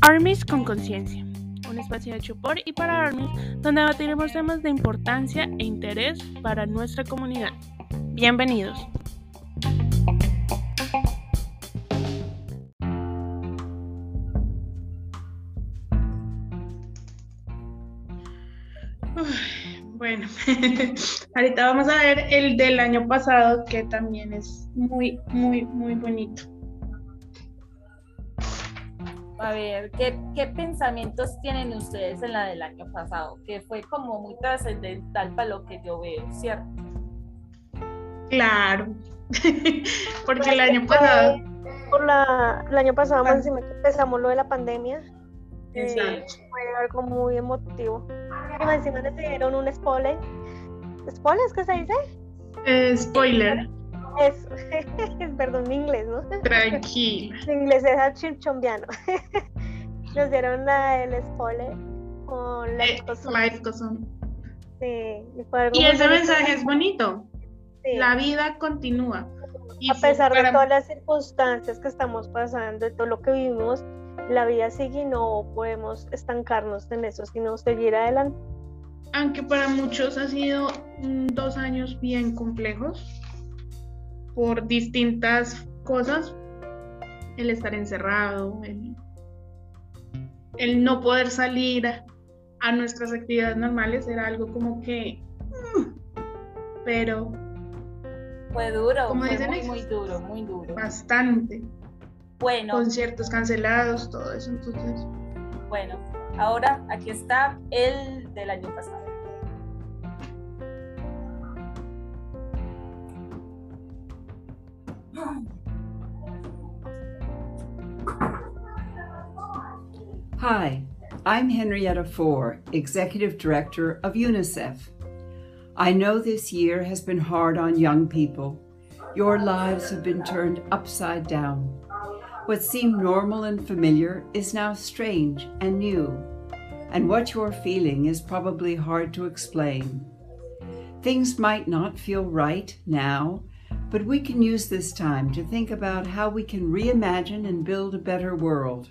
Armies con conciencia. Un espacio hecho por y para Armies donde debatiremos temas de importancia e interés para nuestra comunidad. Bienvenidos. Bueno, ahorita vamos a ver el del año pasado que también es muy, muy, muy bonito. A ver, ¿qué, ¿qué, pensamientos tienen ustedes en la del año pasado? Que fue como muy trascendental para lo que yo veo, ¿cierto? Claro, porque el año pasado... Por la, el año pasado más encima que empezamos lo de la pandemia. Exacto. fue algo muy emotivo. Más encima nos dieron un spoiler. ¿Spoiler es que se dice? Eh, spoiler. Perdón, mi inglés, ¿no? Tranquila. Mi inglés es chilchombiano. Nos dieron la, el spoiler con la eh, goes on. Sí, y, y ese mensaje es bonito. Sí. La vida continúa. Y a pesar para- de todas las circunstancias que estamos pasando, de todo lo que vivimos, la vida sigue y no podemos estancarnos en eso, sino seguir adelante. Aunque para muchos ha sido dos años bien complejos por distintas cosas, el estar encerrado, el, el no poder salir a, a nuestras actividades normales era algo como que... Pero Fue duro, Como fue dicen muy, ellos. muy duro, muy duro. bastante. Bueno, Conciertos cancelados, todo eso. Entonces, bueno, ahora aquí está el del año pasado. Hi, I'm Henrietta Four, Executive Director of UNICEF. I know this year has been hard on young people. Your lives have been turned upside down. What seemed normal and familiar is now strange and new, and what you're feeling is probably hard to explain. Things might not feel right now, but we can use this time to think about how we can reimagine and build a better world.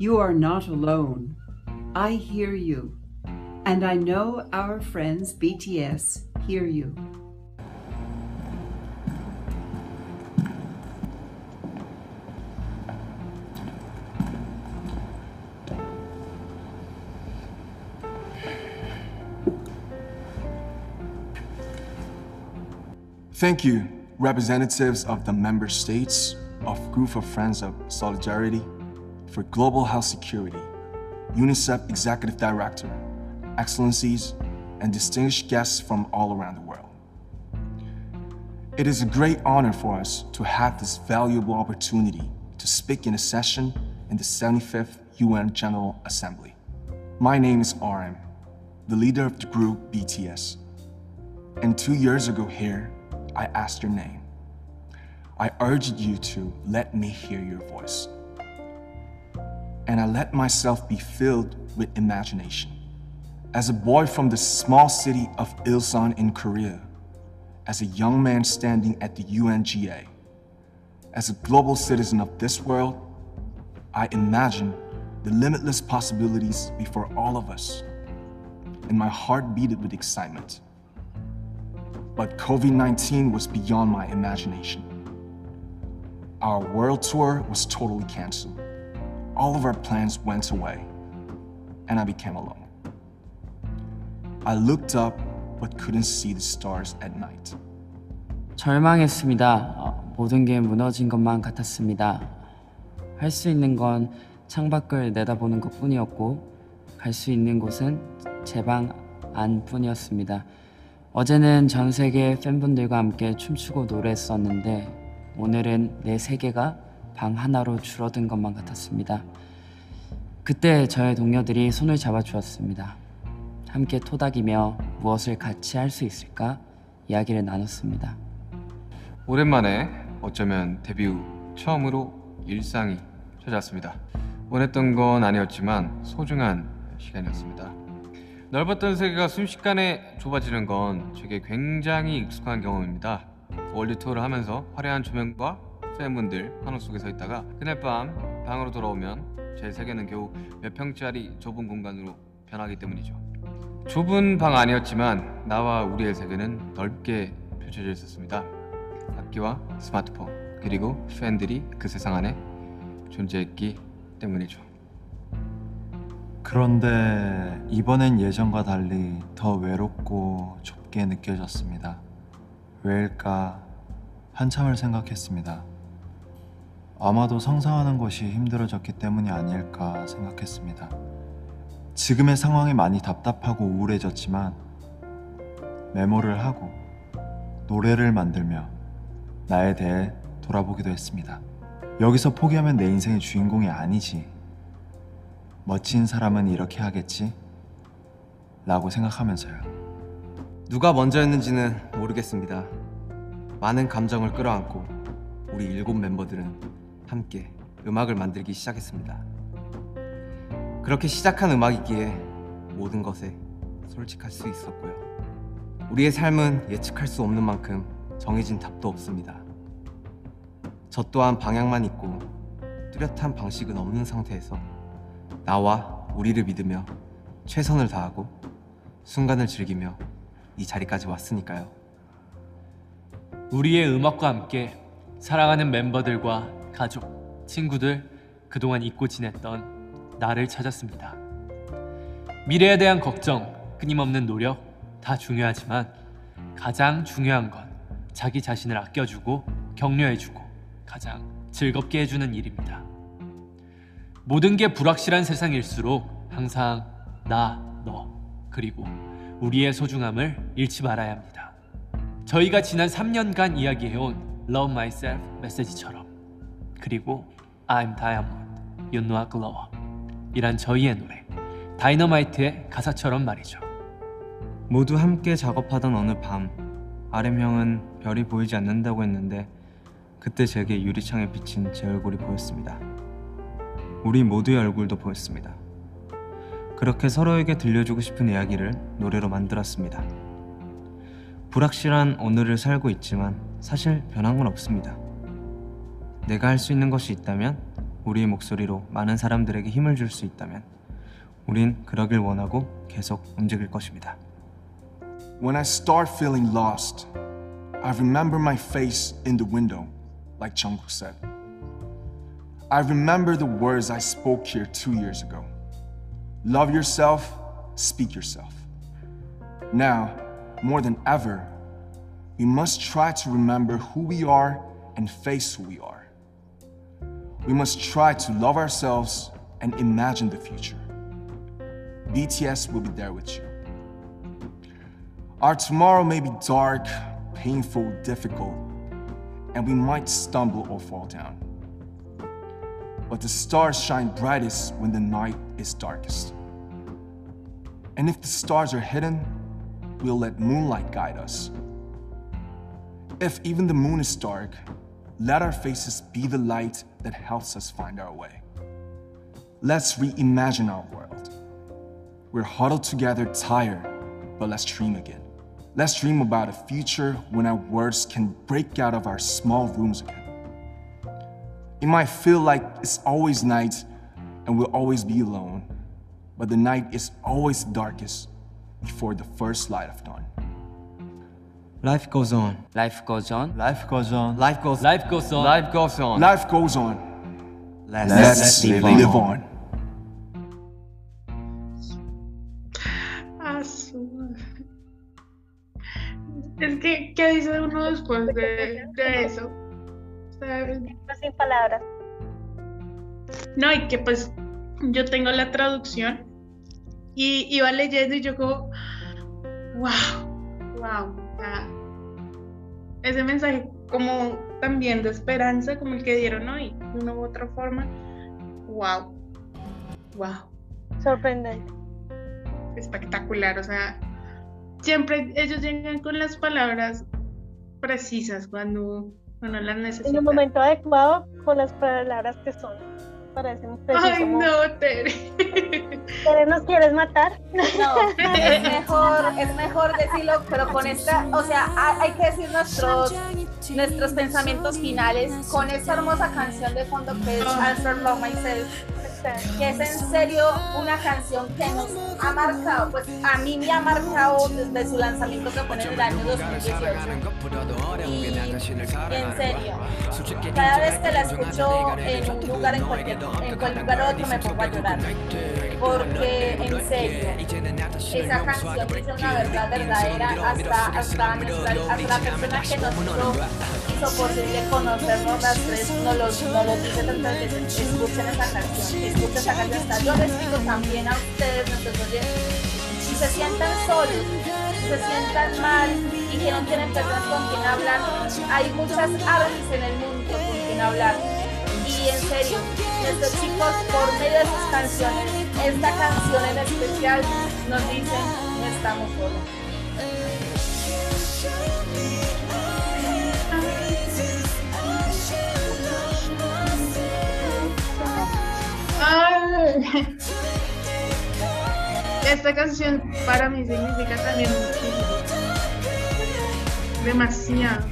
You are not alone. I hear you. And I know our friends BTS hear you. Thank you, representatives of the member states of Group of Friends of Solidarity for Global Health Security, UNICEF Executive Director, Excellencies, and distinguished guests from all around the world. It is a great honor for us to have this valuable opportunity to speak in a session in the 75th UN General Assembly. My name is RM, the leader of the group BTS. And two years ago here, I asked your name. I urged you to let me hear your voice. And I let myself be filled with imagination. As a boy from the small city of Ilsan in Korea, as a young man standing at the UNGA, as a global citizen of this world, I imagine the limitless possibilities before all of us. And my heart beat with excitement But COVID 19 was beyond my imagination. Our world tour was totally canceled. All of our plans went away, and I became alone. I looked up but couldn't see the stars at night. 절망했습니다. 어, 모든 게 무너진 것만 같았습니다. 할 수 있는 건 창밖을 내다보는 것 뿐이었고, 갈 수 있는 곳은 제 방 안뿐이었습니다. 어제는 전 세계 팬분들과 함께 춤추고 노래했었는데, 오늘은 내 세계가 방 하나로 줄어든 것만 같았습니다. 그때 저의 동료들이 손을 잡아 주었습니다. 함께 토닥이며 무엇을 같이 할 수 있을까 이야기를 나눴습니다. 오랜만에 어쩌면 데뷔 후 처음으로 일상이 찾아왔습니다. 원했던 건 아니었지만 소중한 시간이었습니다. 넓었던 세계가 순식간에 좁아지는 건 제게 굉장히 익숙한 경험입니다. 월드 투어를 하면서 화려한 조명과 팬분들 환호 속에 서 있다가 그날 밤 방으로 돌아오면 제 세계는 겨우 몇 평짜리 좁은 공간으로 변하기 때문이죠. 좁은 방 안이었지만 나와 우리의 세계는 넓게 펼쳐져 있었습니다. 악기와 스마트폰 그리고 팬들이 그 세상 안에 존재했기 때문이죠. 그런데 이번엔 예전과 달리 더 외롭고 좁게 느껴졌습니다. 왜일까 한참을 생각했습니다. 아마도 상상하는 것이 힘들어졌기 때문이 아닐까 생각했습니다. 지금의 상황이 많이 답답하고 우울해졌지만 메모를 하고 노래를 만들며 나에 대해 돌아보기도 했습니다. 여기서 포기하면 내 인생의 주인공이 아니지. 멋진 사람은 이렇게 하겠지? 라고 생각하면서요. 누가 먼저였는지는 모르겠습니다. 많은 감정을 끌어안고 우리 일곱 멤버들은 함께 음악을 만들기 시작했습니다. 그렇게 시작한 음악이기에 모든 것에 솔직할 수 있었고요. 우리의 삶은 예측할 수 없는 만큼 정해진 답도 없습니다. 저 또한 방향만 있고 뚜렷한 방식은 없는 상태에서 나와 우리를 믿으며 최선을 다하고 순간을 즐기며 이 자리까지 왔으니까요. 우리의 음악과 함께 사랑하는 멤버들과 가족, 친구들 그동안 잊고 지냈던 나를 찾았습니다. 미래에 대한 걱정, 끊임없는 노력 다 중요하지만 가장 중요한 건 자기 자신을 아껴주고 격려해주고 가장 즐겁게 해주는 일입니다. 모든 게 불확실한 세상일수록 항상 나, 너, 그리고 우리의 소중함을 잃지 말아야 합니다. 저희가 지난 3년간 이야기해온 Love Myself 메시지처럼 그리고 I'm Diamond, You Know Glow 이란 저희의 노래 다이너마이트의 가사처럼 말이죠. 모두 함께 작업하던 어느 밤 아렘 형은 별이 보이지 않는다고 했는데 그때 제게 유리창에 비친 제 얼굴이 보였습니다. 우리 모두의 얼굴도 보였습니다. 그렇게 서로에게 들려주고 싶은 이야기를 노래로 만들었습니다. 불확실한 오늘을 살고 있지만 사실 변한 건 없습니다. 내가 할 수 있는 것이 있다면 우리의 목소리로 많은 사람들에게 힘을 줄 수 있다면 우린 그러길 원하고 계속 움직일 것입니다. When I start feeling lost, I remember my face in the window, like Jungkook said. I remember the words I spoke here two years ago. Love yourself, speak yourself. Now, more than ever, we must try to remember who we are and face who we are. We must try to love ourselves and imagine the future. BTS will be there with you. Our tomorrow may be dark, painful, difficult, and we might stumble or fall down. But the stars shine brightest when the night is darkest. And if the stars are hidden, we'll let moonlight guide us. If even the moon is dark, let our faces be the light that helps us find our way. Let's reimagine our world. We're huddled together, tired, but let's dream again. Let's dream about a future when our words can break out of our small rooms again. It might feel like it's always night and we'll always be alone, but the night is always darkest before the first light of dawn. Life goes on. Life goes on. Life goes on. Life goes on. Life goes on. Life goes on. Life goes on. Let's, Let's live live on. on. Ah, su- Es que, ¿qué dice uno después de, de eso? Sea, Sin palabras. No, y que pues yo tengo la traducción y iba leyendo y yo como, wow, wow. o sea, ese mensaje como también de esperanza, como el que dieron hoy, de una u otra forma, wow, wow, Sorprendente. espectacular. O sea, siempre ellos llegan con las palabras precisas cuando uno las necesita. En el momento adecuado con las palabras que son. para ese preciso Ay, no, Tere. ¿Tere, ¿Nos quieres matar? No, es mejor, es mejor decirlo, pero con esta, o sea, hay, hay que decir nuestros, nuestros pensamientos finales con esta hermosa canción de fondo que es Answer Love Myself, que es en serio una canción que nos ha marcado, pues a mí me ha marcado desde su lanzamiento que fue en el año 2018. Y en serio, cada vez que la escucho en un lugar, en cualquier, en cualquier lugar otro, me pongo a llorar. Porque en serio, esa canción dice una verdad verdadera hasta, hasta, nuestra, hasta la persona que nos hizo, posible conocernos las tres, nos lo, nos lo dice tantas veces, escuchen esa canción, escuchen esa canción. Hasta yo les digo también a ustedes, nuestros oyentes, si se sientan solos, si se sientan mal y que no tienen personas con quien hablar, hay muchas artes en el mundo con quien hablar. Y en serio, nuestros chicos, por medio de sus canciones, esta canción en especial nos dicen, no estamos solos. Esta canción para mí significa también muchísimo. Demasiado.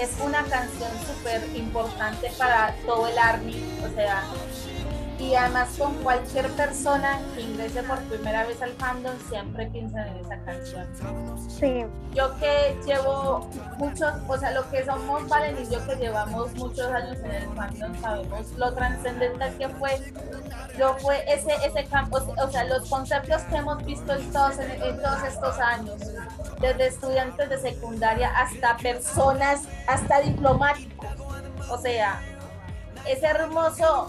es una canción súper importante para todo el Army, o sea, y además con cualquier persona que ingrese por primera vez al fandom siempre piensan en esa canción. Sí. Yo que llevo muchos, o sea, lo que somos Valen y yo que llevamos muchos años en el fandom sabemos lo trascendental que fue, lo fue ese, ese campo, o sea, los conceptos que hemos visto en todos, en, en todos estos años, desde estudiantes de secundaria hasta personas, hasta diplomáticos, o sea, es hermoso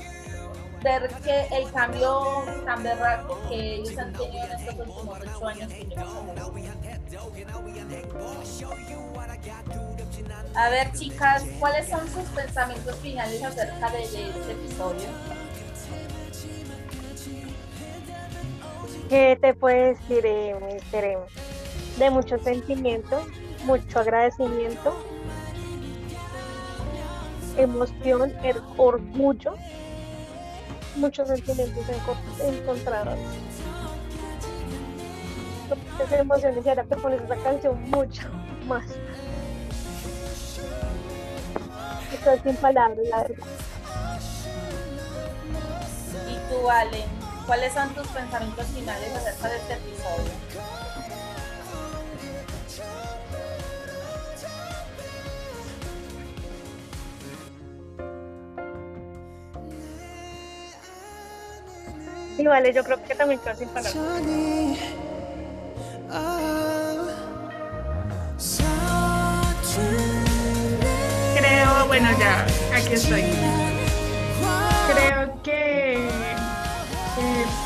ver que el cambio tan berraco que ellos han tenido en estos últimos ocho años que A ver, chicas, ¿cuáles son sus pensamientos finales acerca de, este episodio? ¿Qué te puedo decir, eh, Tere? De mucho sentimiento, mucho agradecimiento, emoción, er- orgullo, muchos sentimientos enco- encontrados. Muchas emociones y ahora te pones esa canción mucho más. Estoy sin palabras. Y tú, Valen, ¿cuáles son tus pensamientos finales acerca de este episodio? Y vale, yo creo que también quedo sin palabras. Creo, bueno, ya, aquí estoy. Creo que,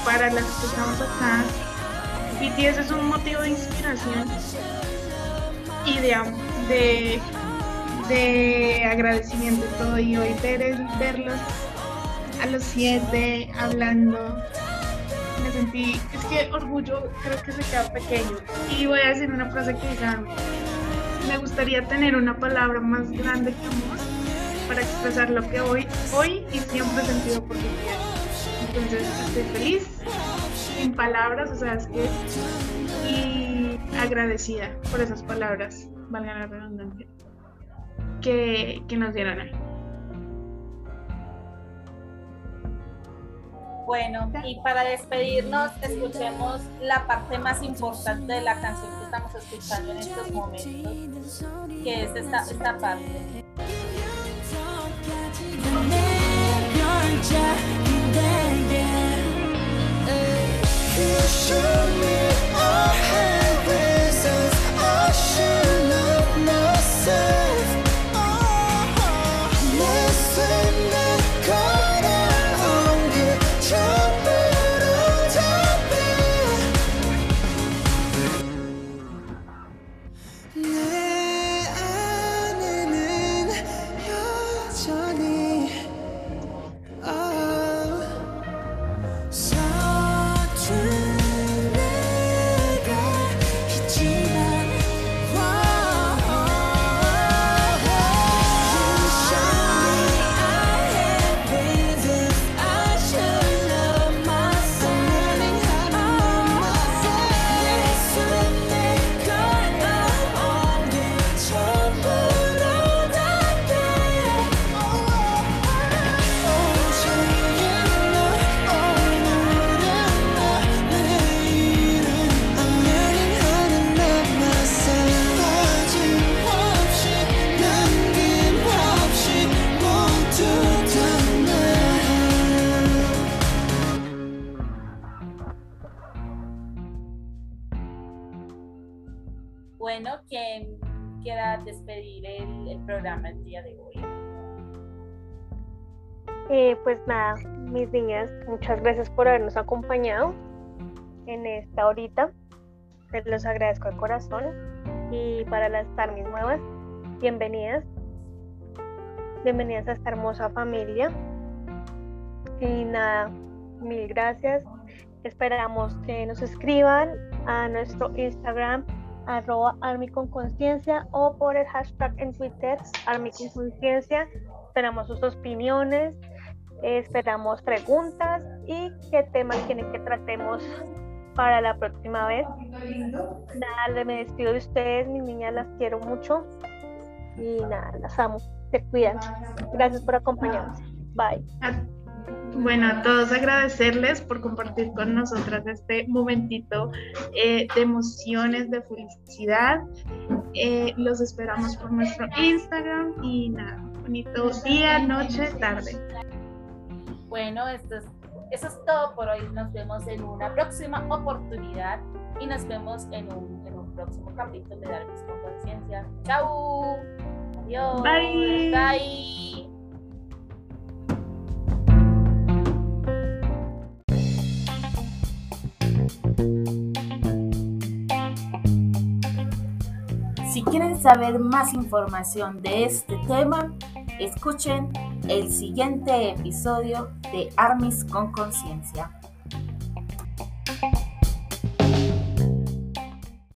para las que estamos acá, BTS es un motivo de inspiración y de, de, de agradecimiento y todo. Y hoy ver, verlos a los siete hablando, es que orgullo creo que se queda pequeño. Y voy a decir una frase que dijeron, me gustaría tener una palabra más grande que amor para expresar lo que hoy, hoy y siempre he sentido por mi vida. Entonces estoy feliz, sin palabras, o sea, es que y agradecida por esas palabras, valga la redundancia, que, que nos dieron hoy. Bueno, y para despedirnos, escuchemos la parte más importante de la canción que estamos escuchando en estos momentos, que es esta, esta parte. 내 Eh, pues nada, mis niñas, muchas gracias por habernos acompañado en esta horita. Les los agradezco de corazón. Y para las Tarmis nuevas, bienvenidas. Bienvenidas a esta hermosa familia. Y nada, mil gracias. Esperamos que nos escriban a nuestro Instagram arroba Army con conciencia o por el hashtag en Twitter Army con conciencia. Esperamos sus opiniones, esperamos preguntas y qué temas quieren que tratemos para la próxima vez. Nada, me despido de ustedes, mis niñas las quiero mucho y nada, las amo. Se cuidan. Gracias por acompañarnos. Bye. Bueno, a todos agradecerles por compartir con nosotras este momentito eh, de emociones, de felicidad. Eh, los esperamos por nuestro Instagram y nada, bonito día, noche, tarde. Bueno, esto es, eso es todo por hoy. Nos vemos en una próxima oportunidad y nos vemos en un, próximo capítulo de Darvis con Conciencia. ¡Chao! Adiós. Bye. Si quieren saber más información de este tema, escuchen el siguiente episodio de Armis con Conciencia.